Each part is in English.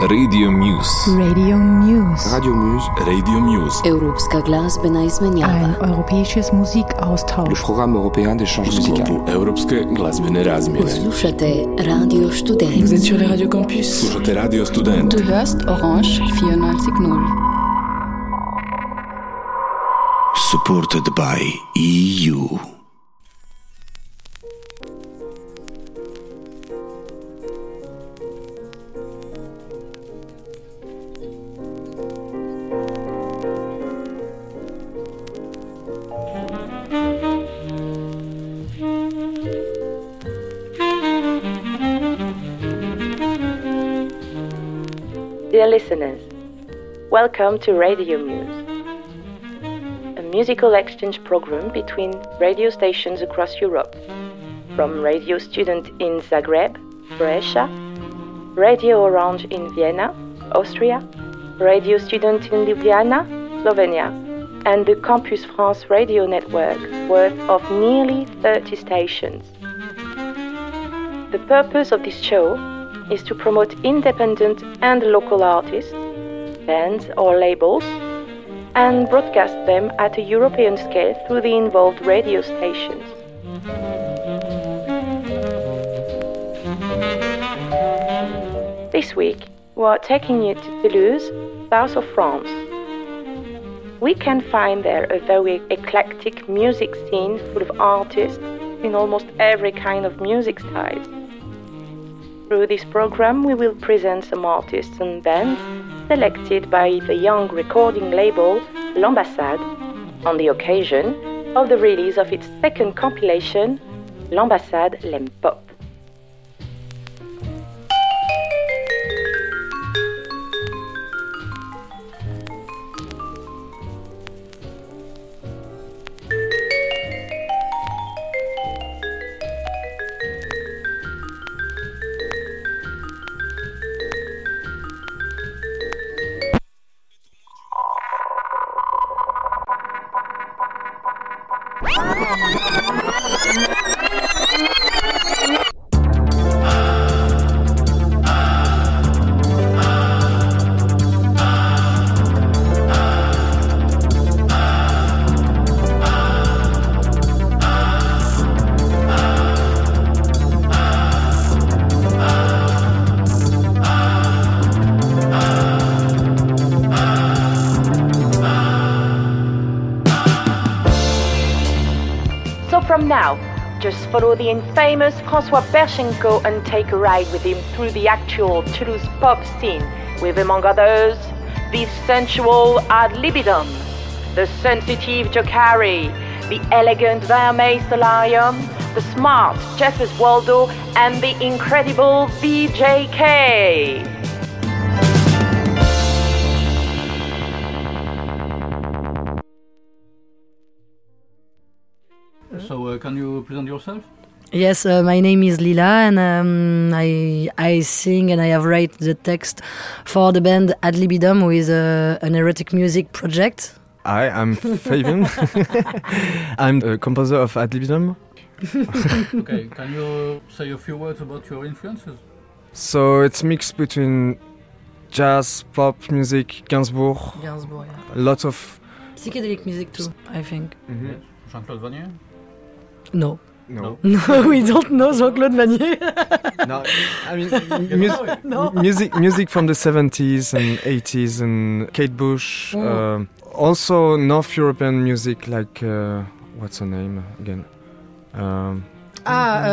Radio Muse. Radio Muse. Radio Muse. Radio Muse. Europska glazbena izmenjava. Ein europäisches Le Musikaustausch. programme européen d'échange U musical. sklopu Europske glazbene razmjene. Slušate Radio Student. Vous êtes sur les radios campus. Slušate Radio Student. Du hörst Orange 94.0. supported by EU. Welcome to Radio Muse, a musical exchange program between radio stations across Europe. From Radio Student in Zagreb, Croatia, Radio Orange in Vienna, Austria, Radio Student in Ljubljana, Slovenia, and the Campus France radio network worth of nearly 30 stations. The purpose of this show is to promote independent and local artists, bands or labels, and broadcast them at a European scale through the involved radio stations. This week, we are taking you to Toulouse, south of France. We can find there a very eclectic music scene full of artists in almost every kind of music style. Through this program, we will present some artists and bands selected by the young recording label L'Ambassade on the occasion of the release of its second compilation, L'Ambassade L'aime Pop. The infamous François Berchenko and take a ride with him through the actual Toulouse pop scene with, among others, the sensual Ad Libidom, the sensitive Jokari, the elegant Vermeil Solarium, the smart Jeffers Waldo, and the incredible VGK. So, uh, can you present yourself? Yes, uh, my name is Lila, and um, I I sing and I have write the text for the band Ad Libidom, who is a, an erotic music project. Hi, I'm Fabian. I'm a composer of Ad Libidom. okay, can you say a few words about your influences? So it's mixed between jazz, pop music, Gainsbourg, Gainsbourg, yeah. a lot of. Psychedelic music too, I think. Jean-Claude Vannier? No. No, No, we don't know Jean-Claude Vannier. no. I mean, You mus- know it? no. music, music from the 70s and 80s, and Kate Bush. Mm. um also, North European music like uh, what's her name again? Um, Ah,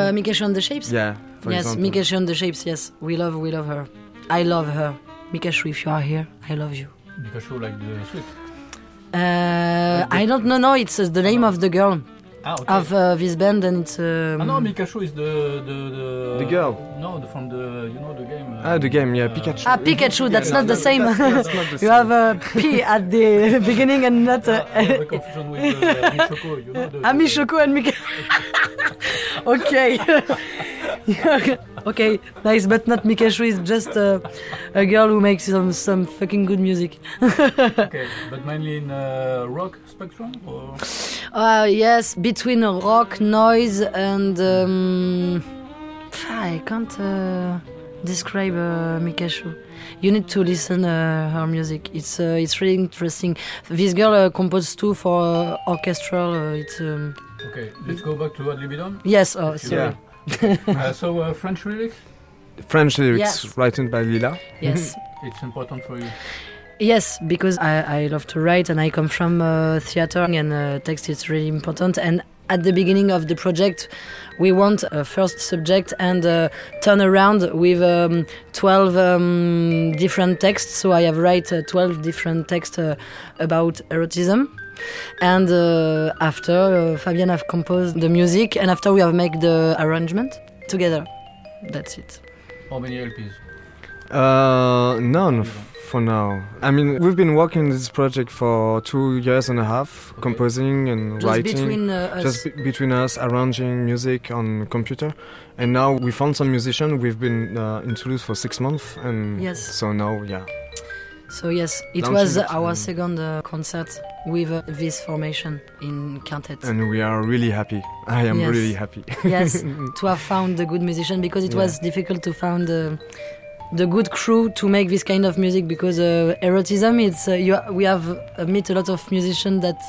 uh, Mikesha and the Shapes? yeah, for yes, example. Mikesha and the Shapes, yes. We love, we love her. I love her. Mikesha, if you are here, I love you. Pikachu like the sweet. Uh, I don't know, no, it's uh, the name of the girl Ah, okay. of uh, this band, and it's. Um, ah, no, Pikachu is the, the, the... The girl. No, the, from the, you know, the game. uh, Ah, the game, yeah, uh, Pikachu. Ah, Pikachu, that's Yeah, not the that's- same. That's not the you have a P at the beginning and not Ah, I have a. a confusion with uh, Michoko, you know, the... Ah, Mishoko and Mika. okay. okay, nice, but not Mikashu is just uh, a girl who makes some, some fucking good music. Okay, but mainly in uh, rock spectrum? Or... Uh, yes, between rock, noise, and. Um, I can't. Uh, describe uh, Mikashu. You need to listen uh, her music. It's uh, it's really interesting. This girl uh, composed too for uh, orchestral. Uh, it's um, Okay, let's go back to Ad Libidom. yes. Oh, sorry. Uh, so uh, French lyrics, French lyrics Yes. written by Lila. Yes. it's important for you. Yes, because I, I love to write and I come from uh, theater and uh, text is really important. And at the beginning of the project, we want a first subject and uh, turn around with um, 12 um, different texts. So I have write uh, 12 different texts uh, about erotism. And uh, after, uh, Fabian have composed the music and after we have made the arrangement together. That's it. How many LPs? Uh, none f- for now. I mean, we've been working on this project for two years and a half, Okay. composing and Just writing. between uh, us. just be- between us, arranging music on computer, and now we found some musician. We've been uh, introduced for six months, and Yes. so now, yeah, So yes, it Launching was it our second uh, concert with uh, this formation in quintet. and we are really happy. I am Yes. really happy. yes, to have found a good musician because it Yeah. was difficult to find uh, the good crew to make this kind of music because uh, erotism. It's uh, you, we have uh, met a lot of musicians that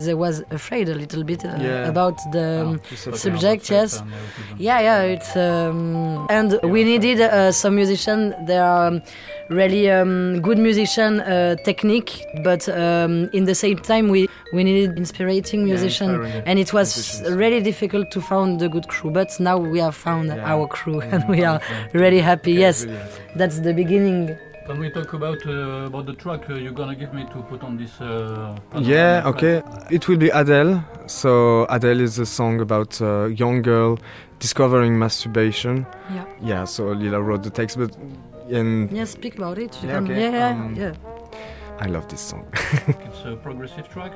they was afraid a little bit uh, Yeah. about the. Okay, Subject, yes. sex and erotism. yeah, yeah, it's um, and we needed uh, some musician. They are um, really um, good musician uh, technique, but um, in the same time we we needed inspiring musician, inspiring and it was musicians. really difficult to find the good crew. But now we have found Yeah. our crew, and we are really happy. Yeah, yes, that's the beginning. Can we talk about uh, about the track uh, you're gonna give me to put on this? Uh, Yeah, panorama okay. It will be Adele. So Adele is a song about a young girl discovering masturbation. Yeah. Yeah. So Lila wrote the text, but and Yeah, speak about it. Yeah, okay, yeah, yeah, um, yeah. I love this song. It's a progressive track.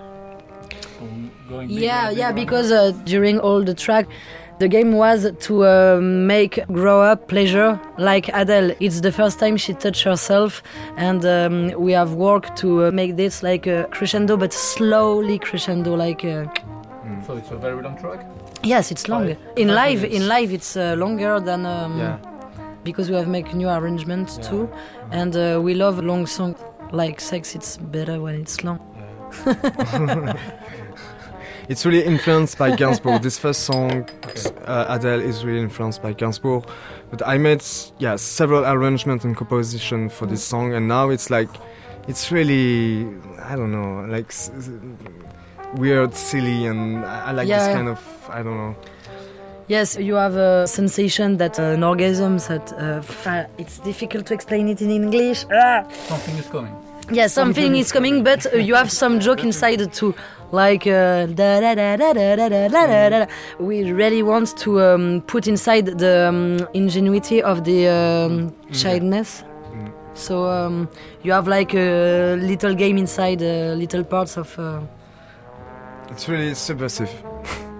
From going Yeah, yeah, because uh, during all the track, the game was to uh, make grow up pleasure like Adele. It's the first time she touched herself, and um, we have worked to uh, make this like a crescendo, but slowly crescendo. Like uh, bigger. So it's a very long track. yes, it's long. Five- In five live, minutes. in live, it's uh, longer than um, yeah. because we have make new arrangements Yeah. too, and uh, we love long songs. Like sex, it's better when it's long. It's really influenced by Gainsbourg. this first song, uh, Adele, is really influenced by Gainsbourg. But I made yeah several arrangements and composition for this song, and now it's like it's really I don't know like s- s- weird, silly, and I, I like Yeah. this kind of I don't know. Yes, you have a sensation that uh, an orgasm. That uh, fa- it's difficult to explain it in English. Ah! Something is coming. Yeah, something is coming, but uh, you have some joke inside too, like uh, da da da da da da da da da. da. We really want to um, put inside the um, ingenuity of the um, childness. Mm. So um, you have like a little game inside, uh, little parts of. Uh, It's really subversive,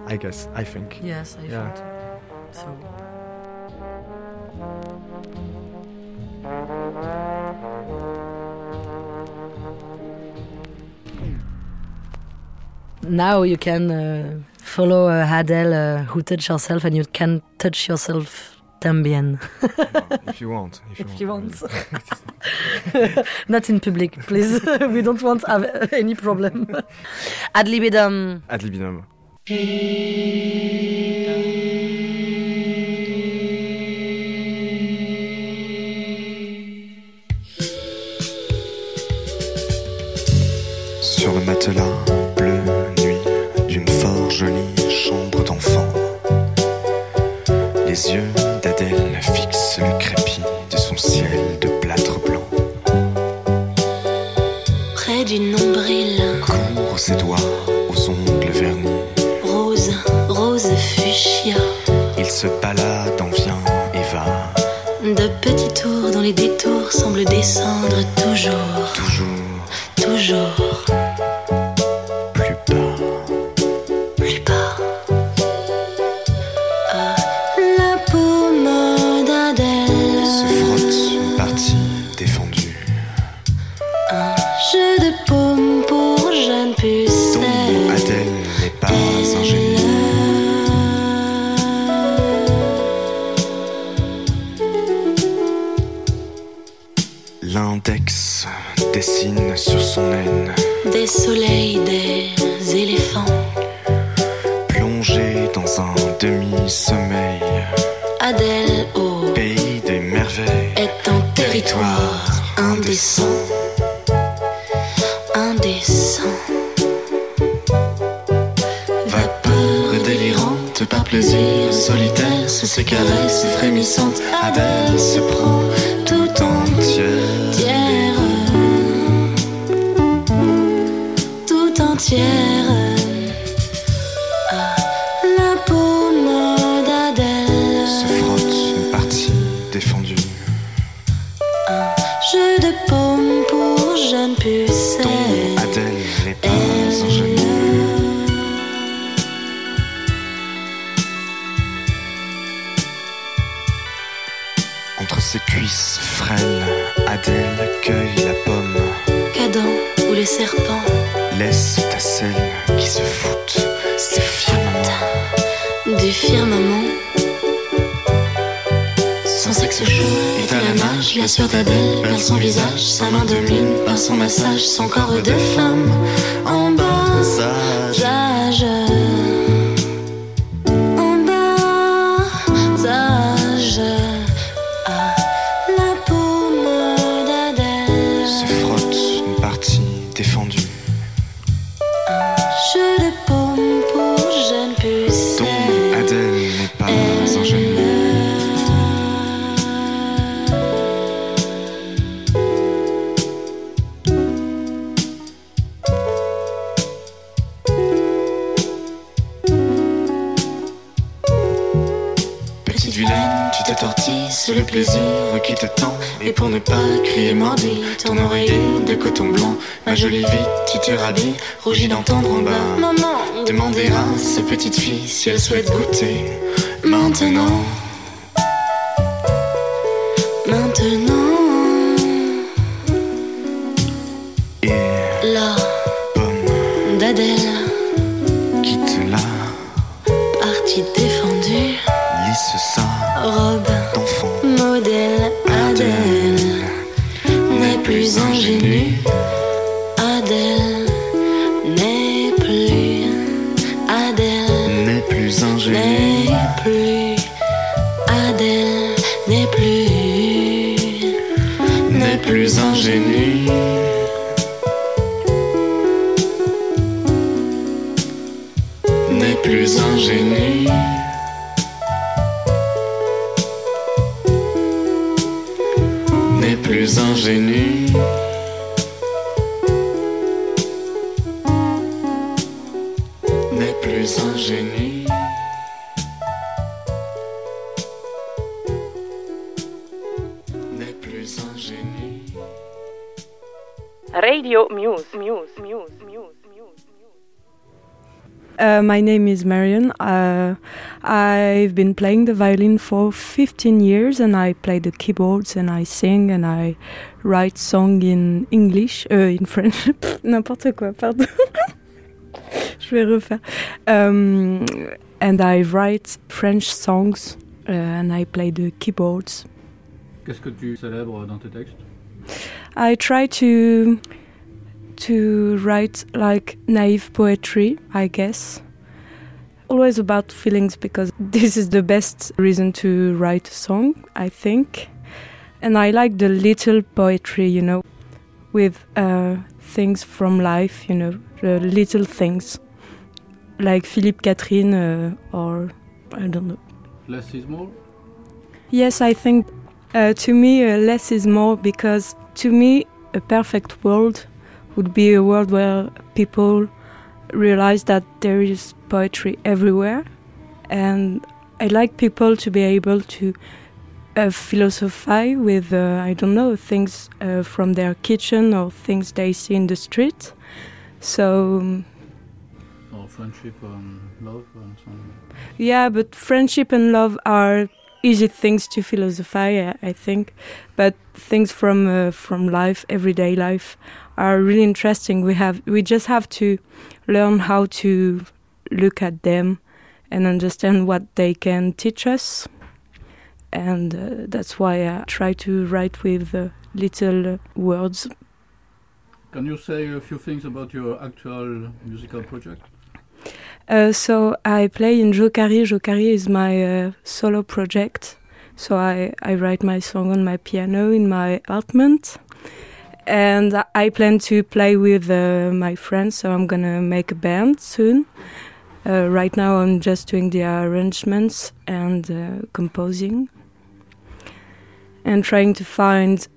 I guess. I think. yes, I Yeah. think so. Now you can uh, follow uh, Adele uh, who touch herself and you can touch yourself tambien if you want. If you if you want. want. Not in public, please. we don't want to have any problem. Ad libidum. Ad libidum. Sur le matelas Les yeux d'Adèle fixent le crépi de son ciel de plâtre blanc. Près du nombril, Court ses doigts aux ongles vernis. rose, rose fuchsia. Il se balade en vient et va, De petits tours dont les détours semblent descendre toujours, toujours toujours dessine sur son haine. Des soleils, des éléphants. Plongé dans un demi-sommeil. Adèle au pays des merveilles est un territoire indécent. Indécent. Vapeur délirante par plaisir solitaire sous ses caresses frémissantes. Adèle se prend tout entière. Tout la sueur d'Adèle perle son visage, sa main domine par son massage, son corps de femme en bas. Pas crier mordi, ton oreiller de coton blanc, ma jolie vie, tu te rhabilles, rougis d'entendre en bas. Maman, Demander à cette petite fille si elle souhaite goûter. Maintenant, maintenant, N'est plus ingénue. N'est plus ingénue. Radio Muse, Muse, Muse, Muse, Muse. Uh, my name is Marion. Uh, I've been playing the violin for 15 years and I play the keyboards and I sing and I write songs in English, uh, in French. Pff, N'importe quoi, pardon. Je vais refaire. Um, and I write French songs uh, and I play the keyboards. Qu'est-ce que tu célèbres dans tes textes I try to to write like naive poetry, I guess. Always about feelings because this is the best reason to write a song, I think. And I like the little poetry, you know, with uh, things from life, you know, the little things. Like Philippe Katerine uh, or I don't know. Less is more Yes, I think uh, to me uh, less is more because to me a perfect world would be a world where people realize that there is poetry everywhere, and I like people to be able to uh, philosophize with uh, I don't know things uh, from their kitchen or things they see in the street. So um, friendship and love and so on. Yeah, but friendship and love are easy things to philosophize, I I think. But things from uh, from life, everyday life, are really interesting. We have we just have to learn how to look at them and understand what they can teach us. and uh, that's why I try to write with uh, little words. Can you say a few things about your actual musical project? Uh, so I play in Jokari. Jokari is my uh, solo project. So I, I write my song on my piano in my apartment. And I plan to play with uh, my friends, so I'm gonna make a band soon. Uh, right now, I'm just doing the arrangements and uh, composing, and trying to find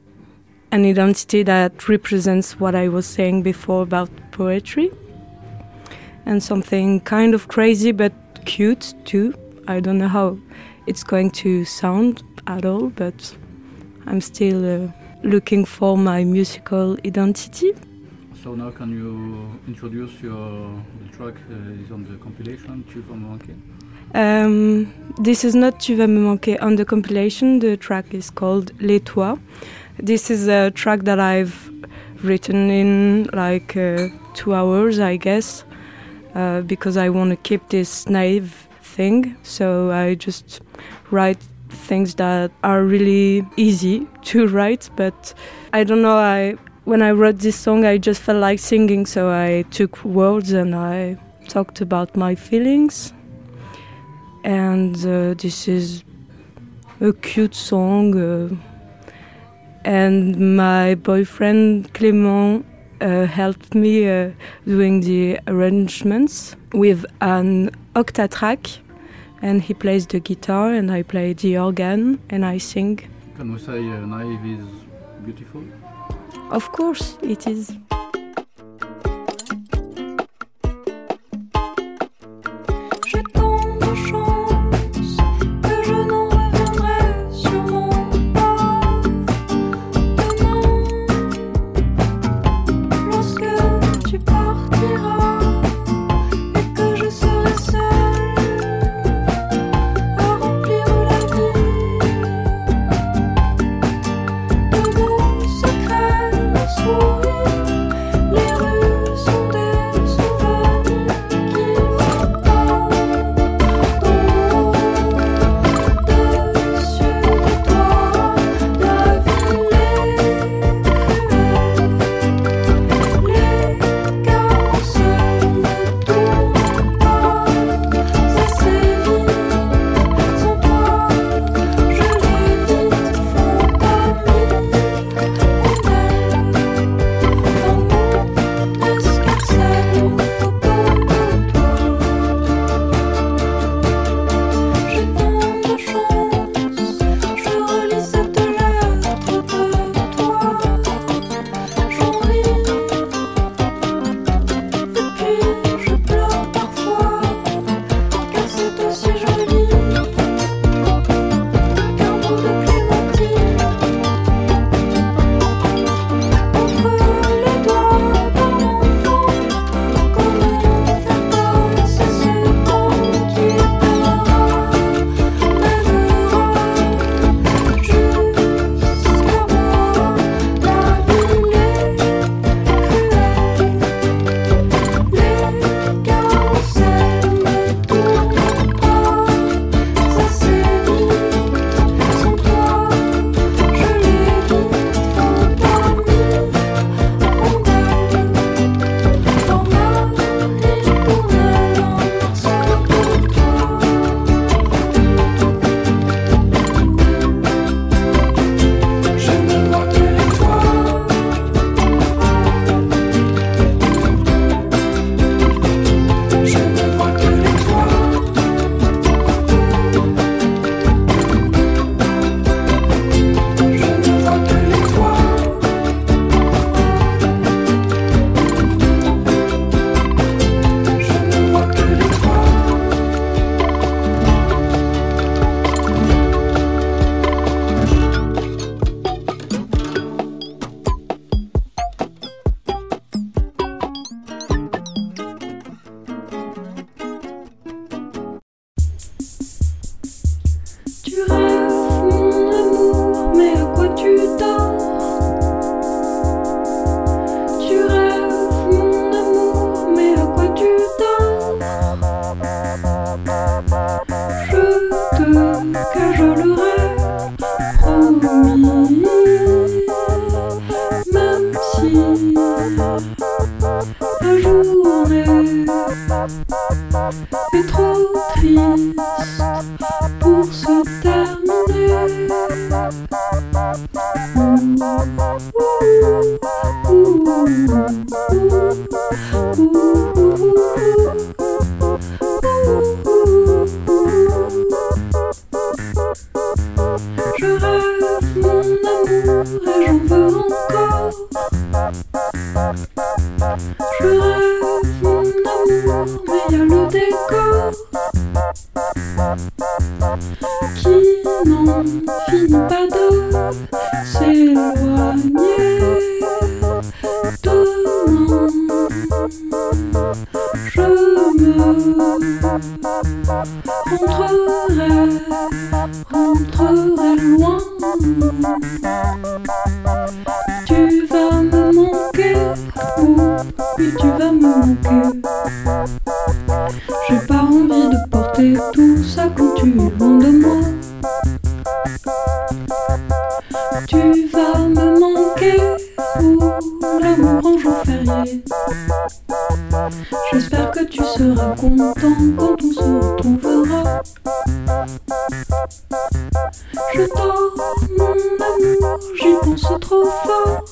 an identity that represents what I was saying before about poetry, and something kind of crazy but cute too. I don't know how it's going to sound at all, but I'm still uh, looking for my musical identity. So now can you introduce your the track uh, is on the compilation Tu vas me manquer? Um, this is not Tu vas me manquer on the compilation. The track is called Les Toits. This is a track that I've written in like uh, two hours, I guess, uh, because I want to keep this naive thing. So I just write things that are really easy to write, but I don't know. I when I wrote this song, I just felt like singing, so I took words and I talked about my feelings. And uh, this is a cute song. Uh, and my boyfriend Clément uh, helped me uh, doing the arrangements with an octatrack and he plays the guitar and I play the organ and I sing. Can we say uh, Naive is beautiful? Of course, it is. J'espère que tu seras content quand on se retrouvera. Je dors, mon amour, j'y pense trop fort.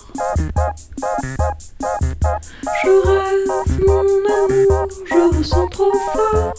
Je rêve, mon amour, je ressens trop fort.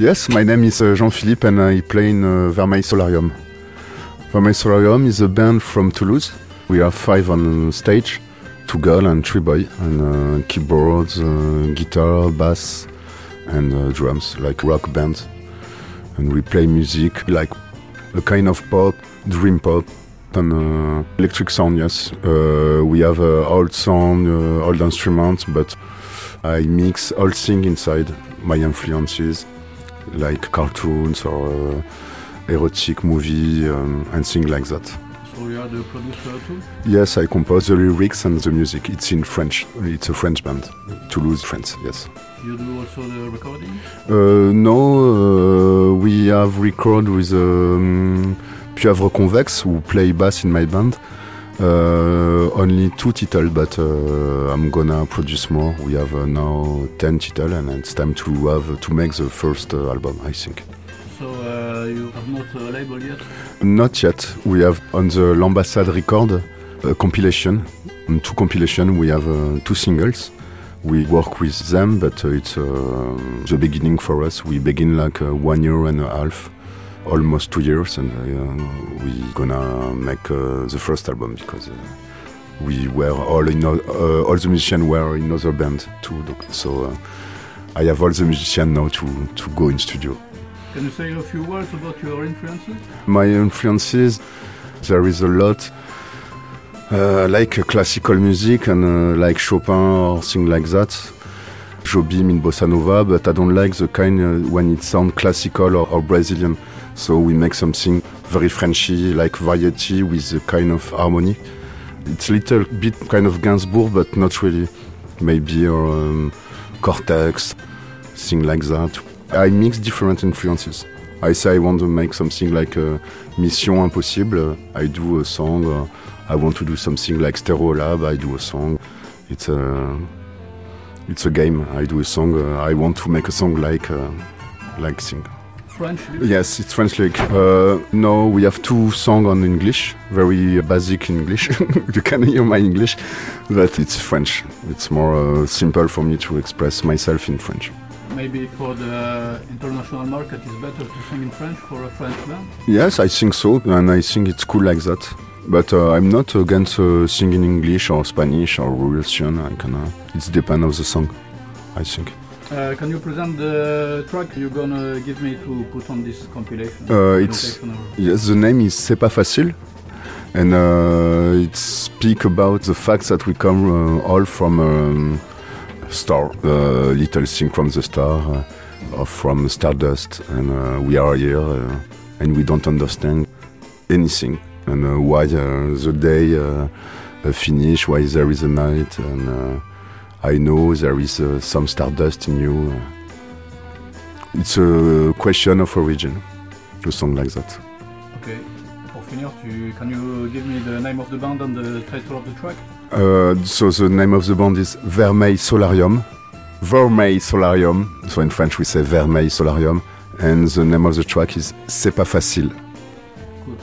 Yes, my name is uh, Jean-Philippe and I play in uh, Vermeil Solarium. Vermeil Solarium is a band from Toulouse. We are five on stage, two girl and three boy, and uh, keyboards, uh, guitar, bass, and uh, drums, like rock band. And we play music like a kind of pop, dream pop, and uh, electric sound. Yes, we have old sound, old instruments, but I mix all thing inside my influences, like cartoons or uh, erotic movie um, and things like that. So you are the producer too? Yes, I compose the lyrics and the music. It's in French. It's a French band, Toulouse, France. Yes. You do also the recording? Uh, no, uh, we have record with um, Pieuvre Convex who play bass in my band. Uh, only two titles, but uh, I'm gonna produce more. We have uh, now ten titles, and it's time to have to make the first uh, album. I think. So uh, you have not a label yet? Not yet. We have on the L'Ambassade record a compilation. On two compilation, we have uh, two singles. We work with them, but uh, it's uh, the beginning for us. We begin like uh, one year and a half, almost two years, and uh, we gonna make uh, the first album because uh, we were all in uh, all the musicians were in other band too. So uh, I have all the musicians now to to go in studio. Can you say a few words about your influences? My influences, there is a lot. Uh, like classical music and uh, like Chopin or things like that. Jobim in bossa nova, but I don't like the kind uh, when it sounds classical or, or Brazilian. So we make something very Frenchy, like variety with a kind of harmony. It's a little bit kind of Gainsbourg, but not really. Maybe or um, Cortex, thing like that. I mix different influences. I say I want to make something like uh, Mission Impossible. I do a song. Uh, I want to do something like Stereolab. I do a song. It's a it's a game. I do a song. Uh, I want to make a song like uh, like thing. French? Yes, it's French lyric. Uh, no, we have two songs on English, very basic English. you can hear my English, but it's French. It's more uh, simple for me to express myself in French. Maybe for the international market, it's better to sing in French for a French band. Yes, I think so, and I think it's cool like that. But uh, I'm not against uh, singing English or Spanish or Russian. I can. Uh, it's depend of the song, I think. Uh, can you present the track you're gonna give me to put on this compilation? Uh, it's yes, the name is C'est pas facile, and uh, it speak about the fact that we come uh, all from um, star, uh, little thing from the star, uh, or from stardust, and uh, we are here, uh, and we don't understand anything, and uh, why uh, the day uh, uh, finish, why there is a night, and uh, I know there is uh, some stardust in you. It's a question of origin, a song like that. Ok. Pour finir, tu, can you give me the name of the band and the title of the track? Uh, so the name of the band is Vermeil Solarium. Vermeil Solarium. So in French we say Vermeil Solarium. And the name of the track is C'est pas facile. Good.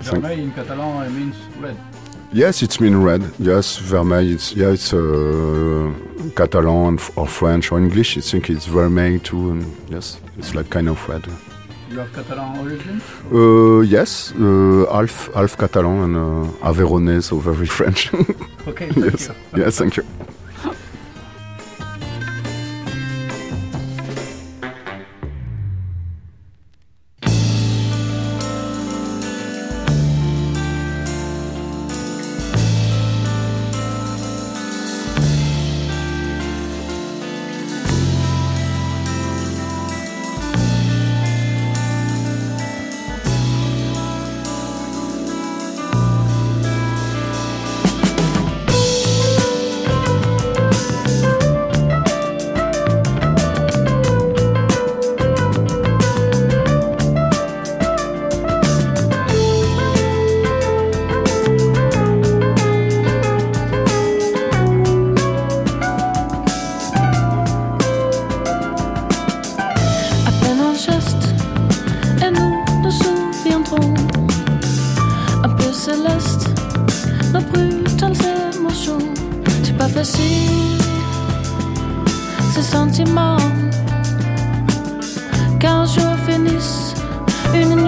Vermeil in Catalan it means red. Yes, it's mean red. Yes, Vermeil. It's yeah, it's uh, Catalan or French or English. I think it's Vermeil too. And yes, it's like kind of red. You have Catalan origin? Uh, yes, uh, half half Catalan and uh, Aveyronais, so very French. Okay, thank yes, you. yes, thank you. Céleste, nos brutales émotions. C'est pas facile, ces sentiments. Qu'un jour finisse, une nuit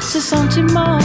ce sentiment.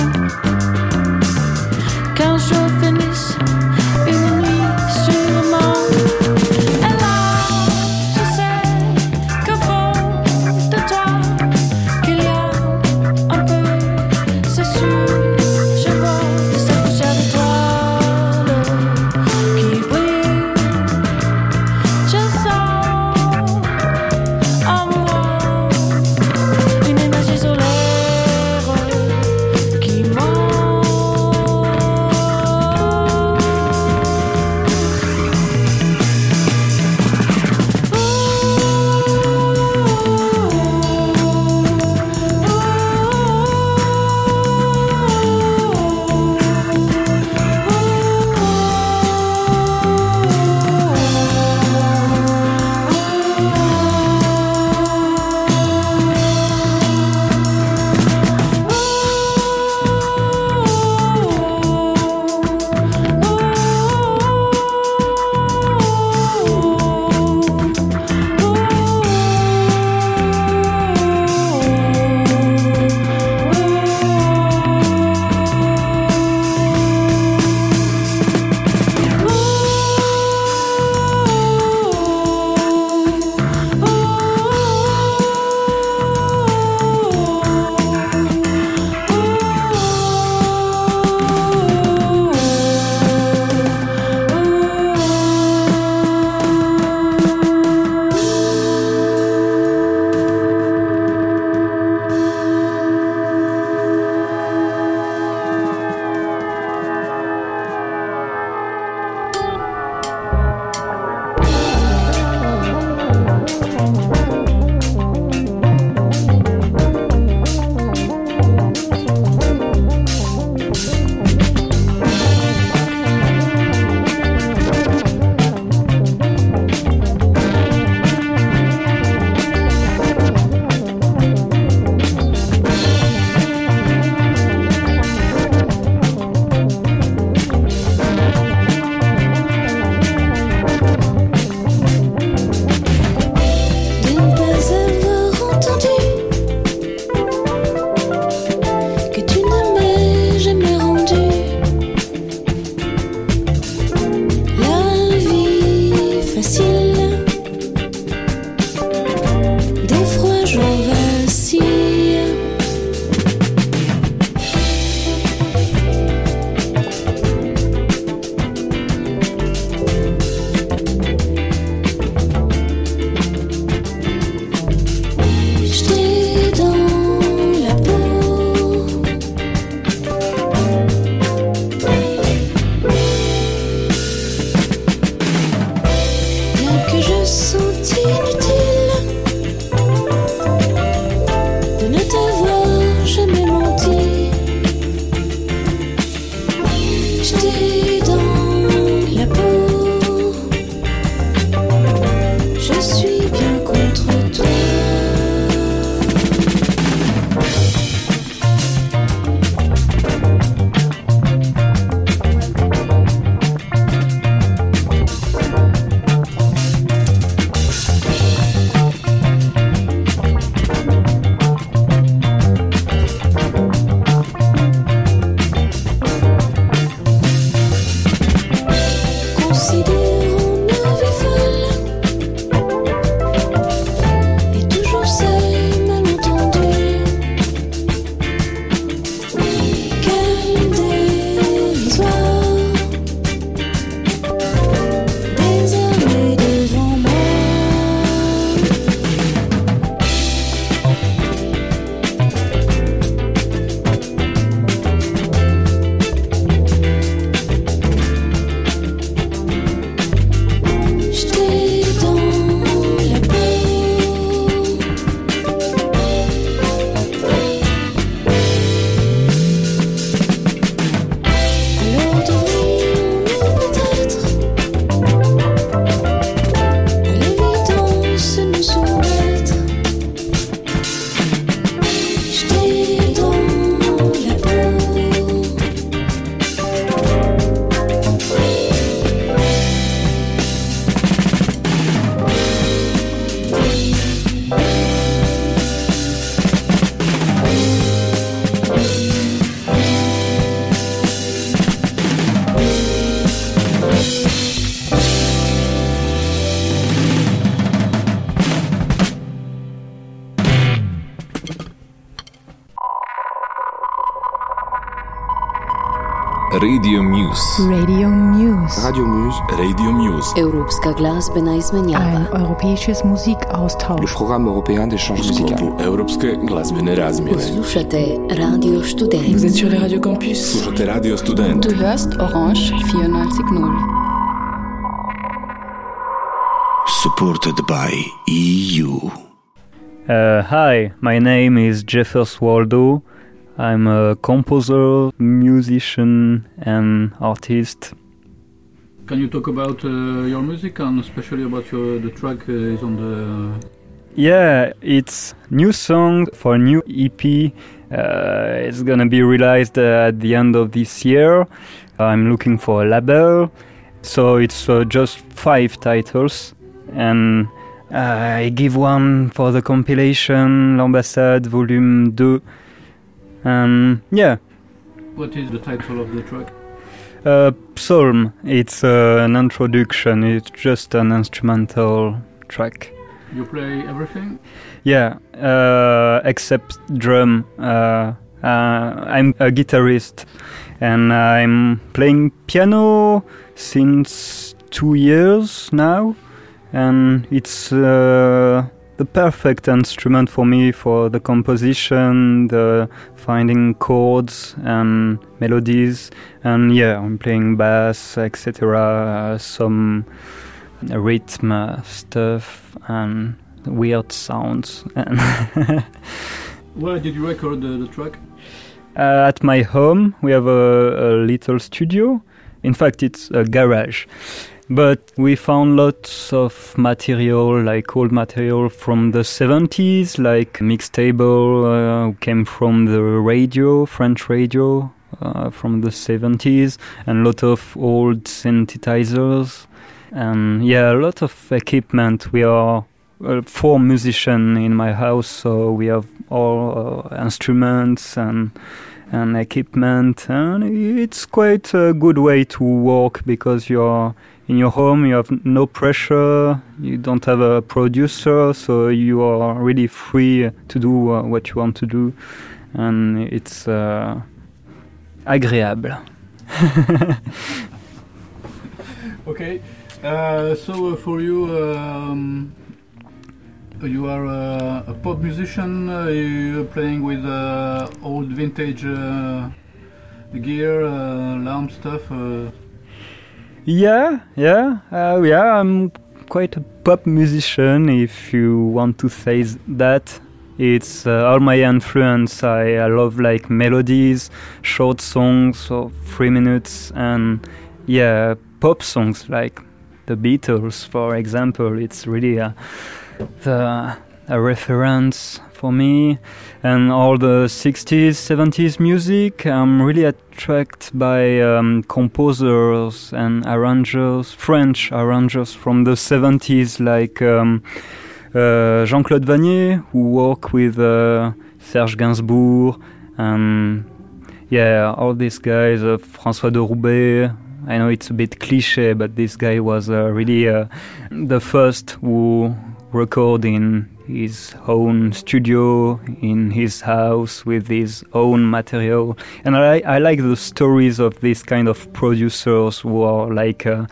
Muse. Radio Muse. Radio Muse. Radio Muse. Europska glazbena izmenjava. Ein europäisches Musikaustausch. Program européen d'échange musical. Europske glazbene razmjene. Slušate Radio Student. Vous êtes sur les radios campus. Slušate Radio Student. Du hörst Orange 94.0. Supported by EU. Uh, hi, my name is Jeffers Waldo. I'm a composer, musician, and artist. Can you talk about uh, your music and especially about your the track uh, is on the Yeah, it's new song for new EP. Uh, it's gonna be released uh, at the end of this year. I'm looking for a label, so it's uh, just five titles, and uh, I give one for the compilation L'Ambassade Volume 2. Um, yeah, what is the title of the track? uh, Psalm. It's uh, an introduction. It's just an instrumental track. You play everything? Yeah, uh, except drum. Uh, uh, I'm a guitarist, and I'm playing piano since two years now, and it's uh, the perfect instrument for me for the composition, the finding chords and melodies, and yeah, I'm playing bass, etc. Uh, some rhythm uh, stuff and weird sounds. Where did you record the, the track? Uh, at my home, we have a, a little studio. In fact, it's a garage. But we found lots of material, like old material from the 70s, like mixtable uh, came from the radio, French radio, uh, from the 70s, and lot of old synthesizers. And yeah, a lot of equipment. We are uh, four musicians in my house, so we have all uh, instruments and and equipment, and it's quite a good way to work because you're in your home, you have no pressure, you don't have a producer, so you are really free to do uh, what you want to do, and it's uh, agréable. okay, uh, so for you, um, you are uh, a pop musician. Uh, you're playing with uh, old vintage uh, gear, uh, stuff. Yeah, yeah, uh, yeah. I'm quite a pop musician, if you want to say that. It's uh, all my influence. I, I love like melodies, short songs of three minutes, and yeah, pop songs like the Beatles, for example. It's really a, the, a reference for me. And all the 60s, 70s music, I'm really attracted by um, composers and arrangers, French arrangers from the 70s, like um, uh, Jean Claude Vannier, who worked with uh, Serge Gainsbourg, and yeah, all these guys, uh, François de Roubaix, I know it's a bit cliche, but this guy was uh, really uh, the first who recorded in his own studio in his house with his own material. And I, I like the stories of these kind of producers who are like uh,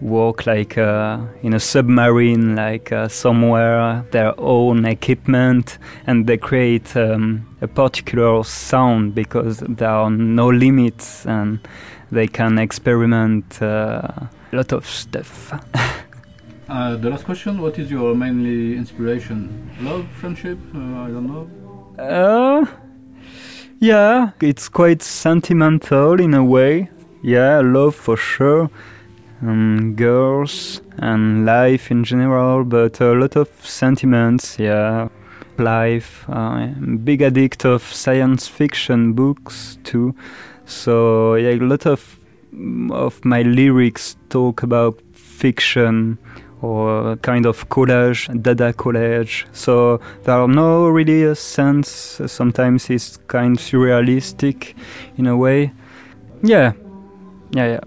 work like uh, in a submarine, like uh, somewhere, their own equipment, and they create um, a particular sound because there are no limits and they can experiment uh, a lot of stuff. uh, the last question: What is your mainly inspiration? Love, friendship? Uh, I don't know. Uh, yeah, it's quite sentimental in a way. Yeah, love for sure. Um, girls and life in general, but a lot of sentiments. Yeah, life. Uh, big addict of science fiction books too. So yeah, a lot of of my lyrics talk about fiction or kind of collage, dada collage. So there are no really a sense. Sometimes it's kind of surrealistic in a way. Yeah, yeah, yeah.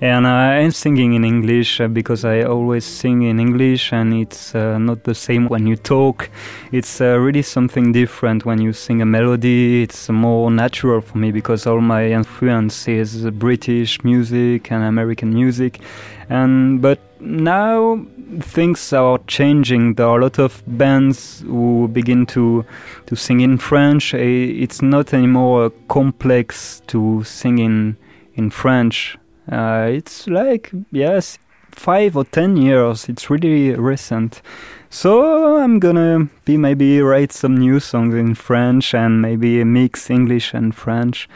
And I'm singing in English uh, because I always sing in English, and it's uh, not the same when you talk. It's uh, really something different when you sing a melody. It's more natural for me because all my influence is British music and American music. And but now things are changing. There are a lot of bands who begin to to sing in French. It's not anymore complex to sing in in French uh, it's like, yes, five or ten years. It's really recent. So I'm gonna be maybe write some new songs in French and maybe mix English and French.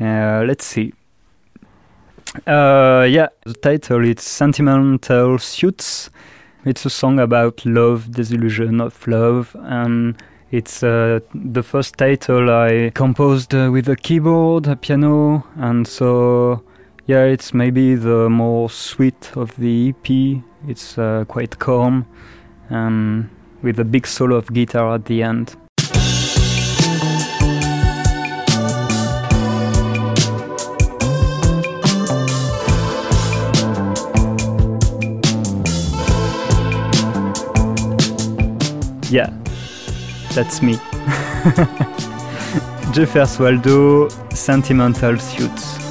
Uh, let's see. Uh, yeah, the title is Sentimental Suits. It's a song about love, disillusion of love, and it's uh, the first title I composed uh, with a keyboard, a piano, and so yeah, it's maybe the more sweet of the EP. It's uh, quite calm, and with a big solo of guitar at the end. Yeah, that's me. Jeffers Waldo, Sentimental Suits.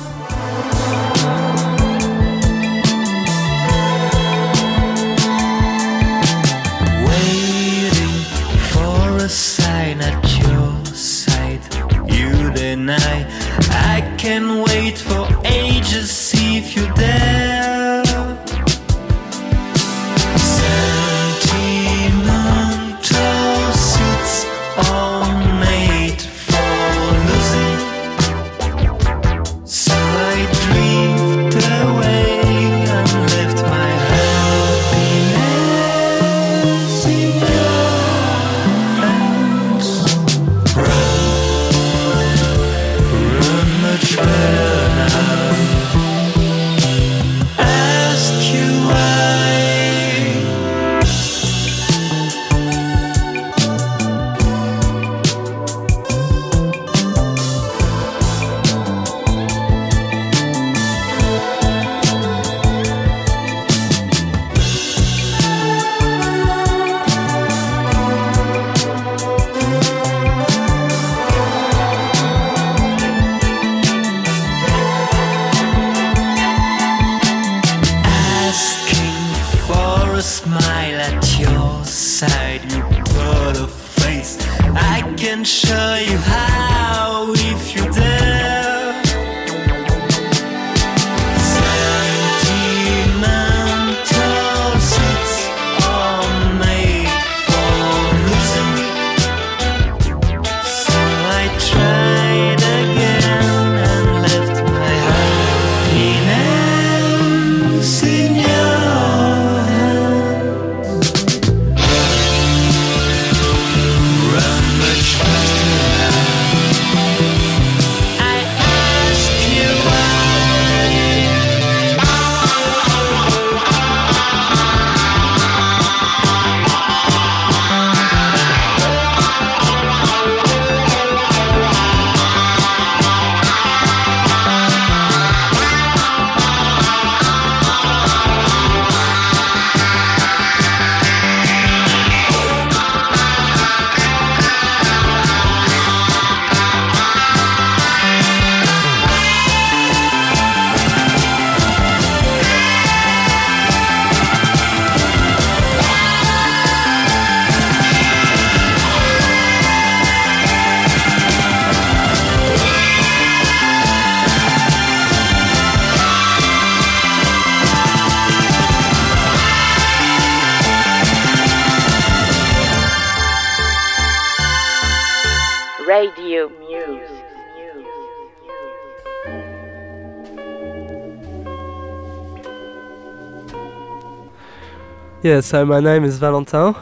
Yeah, so my name is Valentin.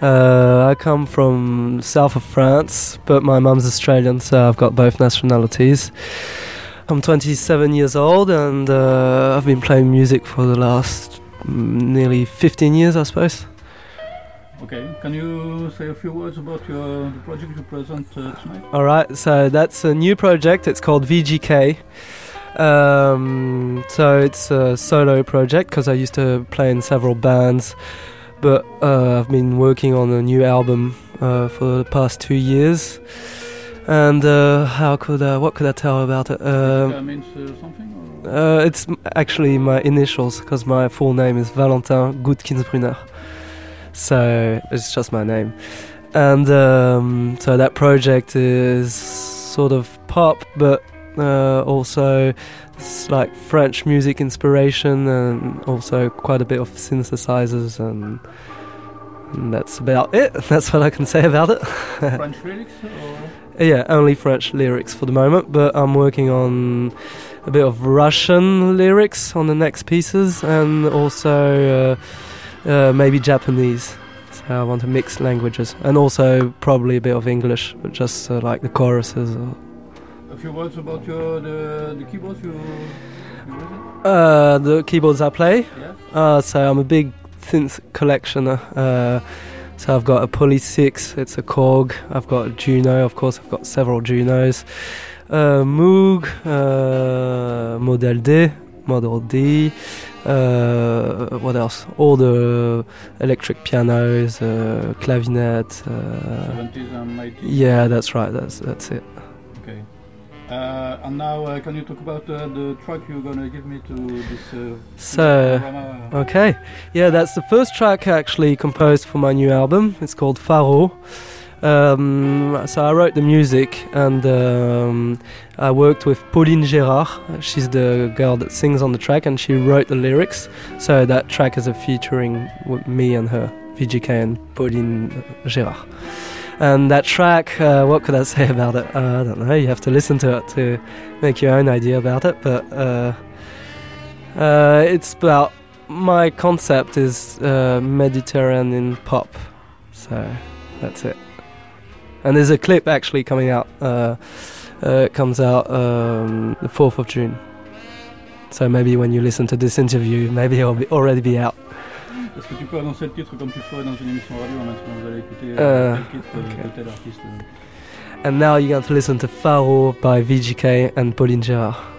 Uh, I come from south of France, but my mum's Australian, so I've got both nationalities. I'm 27 years old, and uh, I've been playing music for the last mm, nearly 15 years, I suppose. Okay, can you say a few words about your the project you present uh, tonight? All right, so that's a new project. It's called VGK. Um, so it's a solo project because I used to play in several bands, but uh, I've been working on a new album uh, for the past two years. And uh, how could I, what could I tell about it? Um, means uh, something? uh, it's m- actually my initials because my full name is Valentin Gutkinsbrunner. So it's just my name. And um, so that project is sort of pop, but uh, also it's like French music inspiration and also quite a bit of synthesizers and, and that's about it. That's what I can say about it. French lyrics or? Yeah, only French lyrics for the moment, but I'm working on a bit of Russian lyrics on the next pieces and also uh, uh, maybe Japanese. So I want to mix languages and also probably a bit of English, but just uh, like the choruses. Or, A few words about your the, the keyboards you, you uh, the keyboards I play. Yeah. Uh, so I'm a big synth collectioner. Uh, so I've got a Polysix, it's a Korg. I've got a Juno, of course, I've got several Junos. Uh, Moog, uh, Model D, Model D. Uh, what else? All the electric pianos, uh, clavinet. Uh, 70s and 80s? yeah, that's right. That's that's it. Okay. Uh, and now, uh, can you talk about uh, the track you're gonna give me to this? Uh, So, okay, yeah, that's the first track actually composed for my new album. It's called Faro. Um, so I wrote the music and um, I worked with Pauline Gérard. She's the girl that sings on the track and she wrote the lyrics. So that track is a featuring with me and her, VGK and Pauline Gérard. And that track, uh, what could I say about it? Uh, I don't know. You have to listen to it to make your own idea about it. But uh, uh, it's about my concept is uh, Mediterranean pop. So that's it. And there's a clip actually coming out. It comes out um, the 4th of June. So maybe when you listen to this interview, maybe it'll be already be out. Est-ce que tu peux annoncer le titre comme tu le ferais dans une émission radio Maintenant, vous allez écouter euh, quel titre euh, ok. de tel artiste euh. And now you're going to listen to Faro by VGK and Pauline Gérard.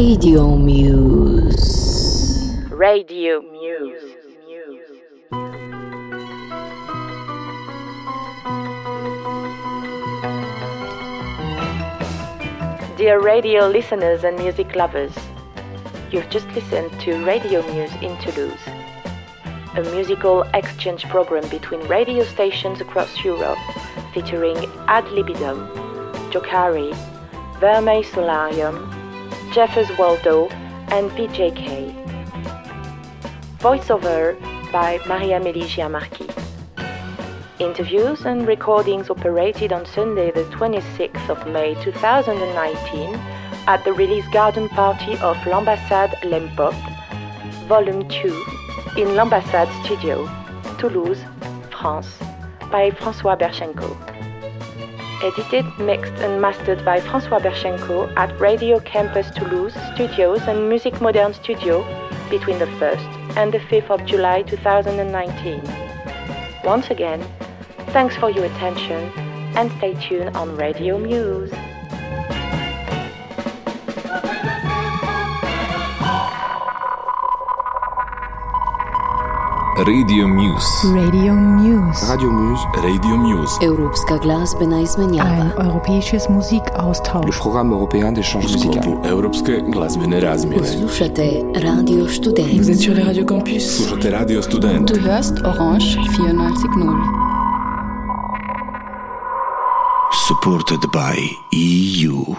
Radio Muse. Radio Muse. Dear radio listeners and music lovers, you've just listened to Radio Muse in Toulouse, a musical exchange program between radio stations across Europe featuring Ad Libidom, Jokari, Vermeil Solarium, Jeffers Waldo, and VGK. Voiceover by Maria-Amélie Giamarchi. Interviews and recordings operated on Sunday, the 26th of May 2019 at the release garden party of L'Ambassade l'aime Pop, Volume 2, in L'Ambassade Studio, Toulouse, France, by François Berchenko edited, mixed and mastered by François Berchenko at Radio Campus Toulouse Studios and Music Modern Studio between the 1st and the 5th of July 2019. Once again, thanks for your attention and stay tuned on Radio Muse. Radio Muse. Radio Muse. Radio Muse. Radio Muse. Europska glazbena izmenjava. Ein europäisches Musikaustausch. Le programme européen d'échange musical. Europske glazbene razmjene. Slušate Radio Student. Vous êtes sur les Radio Campus. Slušate Radio Student. Du hörst Orange 94.0. Supported by EU.